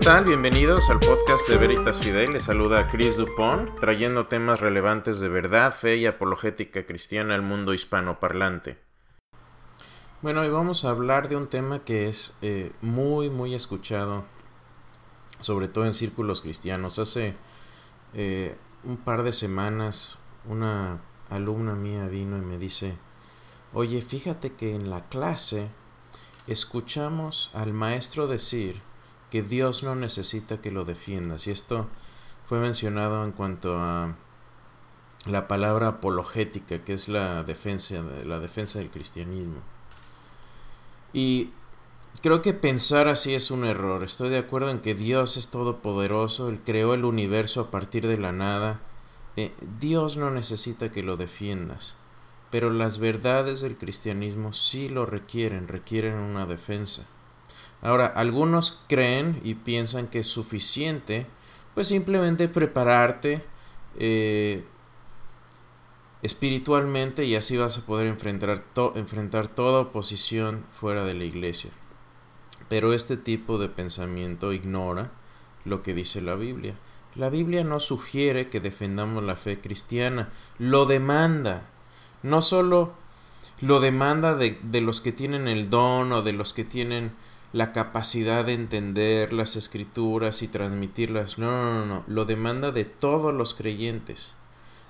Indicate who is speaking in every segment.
Speaker 1: tal? Bienvenidos al podcast de Veritas Fidel. Les saluda Chris Dupont, trayendo temas relevantes de verdad, fe y apologética cristiana al mundo hispanoparlante. Bueno, hoy vamos a hablar de un tema que es eh, muy, muy escuchado, sobre todo en círculos cristianos. Hace eh, un par de semanas una alumna mía vino y me dice, oye, fíjate que en la clase escuchamos al maestro decir que Dios no necesita que lo defiendas. Y esto fue mencionado en cuanto a la palabra apologética, que es la defensa, la defensa del cristianismo. Y creo que pensar así es un error. Estoy de acuerdo en que Dios es todopoderoso, Él creó el universo a partir de la nada. Eh, Dios no necesita que lo defiendas. Pero las verdades del cristianismo sí lo requieren, requieren una defensa. Ahora, algunos creen y piensan que es suficiente, pues simplemente prepararte eh, espiritualmente y así vas a poder enfrentar, enfrentar toda oposición fuera de la iglesia. Pero este tipo de pensamiento ignora lo que dice la Biblia. La Biblia no sugiere que defendamos la fe cristiana, lo demanda. No solo lo demanda de, de los que tienen el don o de los que tienen la capacidad de entender las escrituras y transmitirlas. No, no, no, no, lo demanda de todos los creyentes.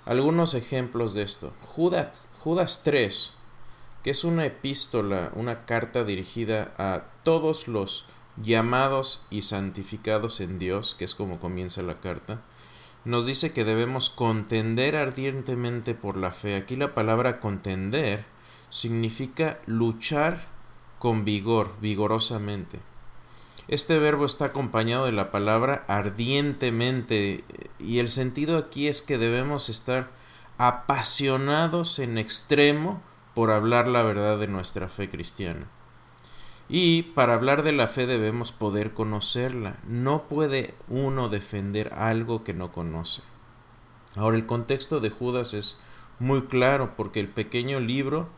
Speaker 1: Algunos ejemplos de esto. Judas, Judas 3, que es una epístola, una carta dirigida a todos los llamados y santificados en Dios, que es como comienza la carta, nos dice que debemos contender ardientemente por la fe. Aquí la palabra contender significa luchar con vigor, vigorosamente. Este verbo está acompañado de la palabra ardientemente y el sentido aquí es que debemos estar apasionados en extremo por hablar la verdad de nuestra fe cristiana. Y para hablar de la fe debemos poder conocerla. No puede uno defender algo que no conoce. Ahora el contexto de Judas es muy claro porque el pequeño libro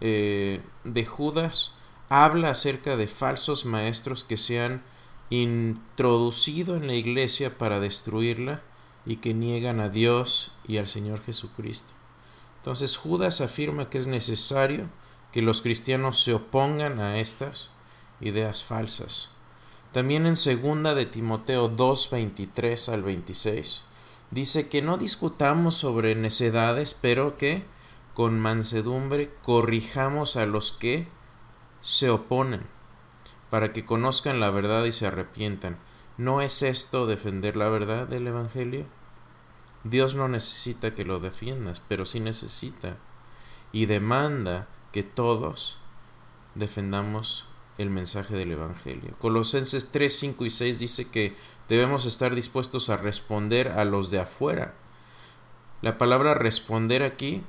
Speaker 1: eh, de Judas habla acerca de falsos maestros que se han introducido en la iglesia para destruirla y que niegan a Dios y al Señor Jesucristo. Entonces Judas afirma que es necesario que los cristianos se opongan a estas ideas falsas. También en segunda de Timoteo 2, 23 al 26 dice que no discutamos sobre necedades, pero que con mansedumbre corrijamos a los que se oponen para que conozcan la verdad y se arrepientan. ¿No es esto defender la verdad del Evangelio? Dios no necesita que lo defiendas, pero sí necesita y demanda que todos defendamos el mensaje del Evangelio. Colosenses 3, 5 y 6 dice que debemos estar dispuestos a responder a los de afuera. La palabra responder aquí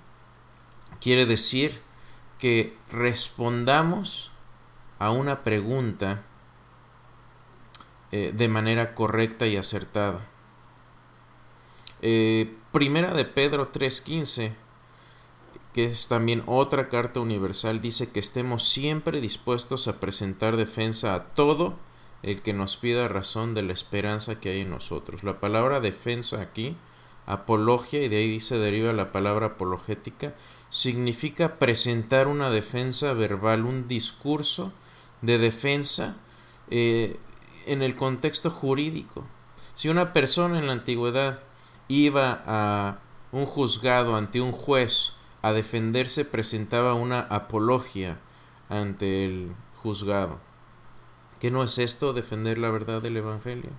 Speaker 1: quiere decir que respondamos a una pregunta eh, de manera correcta y acertada. Eh, primera de Pedro 3:15, que es también otra carta universal, dice que estemos siempre dispuestos a presentar defensa a todo el que nos pida razón de la esperanza que hay en nosotros. La palabra defensa aquí, apologia, y de ahí dice deriva la palabra apologética, significa presentar una defensa verbal, un discurso de defensa eh, en el contexto jurídico. Si una persona en la antigüedad iba a un juzgado ante un juez a defenderse, presentaba una apología ante el juzgado. ¿Qué no es esto defender la verdad del Evangelio?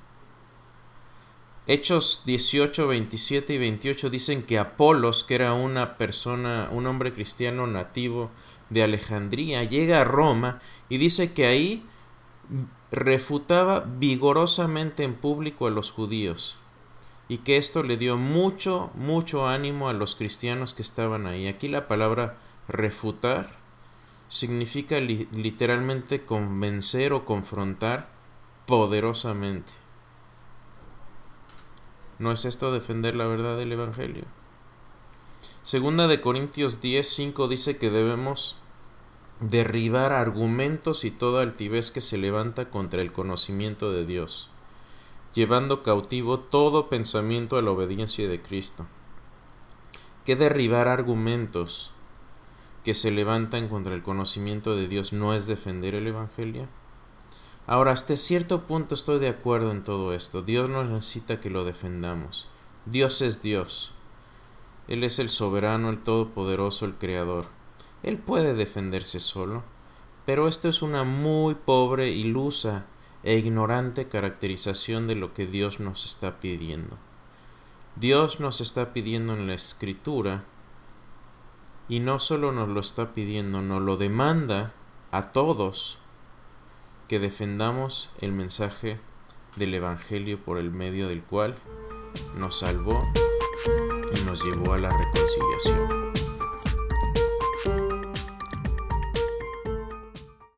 Speaker 1: Hechos 18, 27 y 28 dicen que Apolos, que era una persona, un hombre cristiano nativo de Alejandría, llega a Roma y dice que ahí refutaba vigorosamente en público a los judíos y que esto le dio mucho, mucho ánimo a los cristianos que estaban ahí. Aquí la palabra refutar significa literalmente convencer o confrontar poderosamente. ¿No es esto defender la verdad del Evangelio? Segunda de Corintios 10, 5 dice que debemos derribar argumentos y toda altivez que se levanta contra el conocimiento de Dios. llevando cautivo todo pensamiento a la obediencia de Cristo. Que derribar argumentos que se levantan contra el conocimiento de Dios no es defender el Evangelio. Ahora, hasta cierto punto estoy de acuerdo en todo esto. Dios no necesita que lo defendamos. Dios es Dios. Él es el soberano, el todopoderoso, el creador. Él puede defenderse solo, pero esto es una muy pobre, ilusa e ignorante caracterización de lo que Dios nos está pidiendo. Dios nos está pidiendo en la escritura y no solo nos lo está pidiendo, nos lo demanda a todos que defendamos el mensaje del Evangelio por el medio del cual nos salvó y nos llevó a la reconciliación.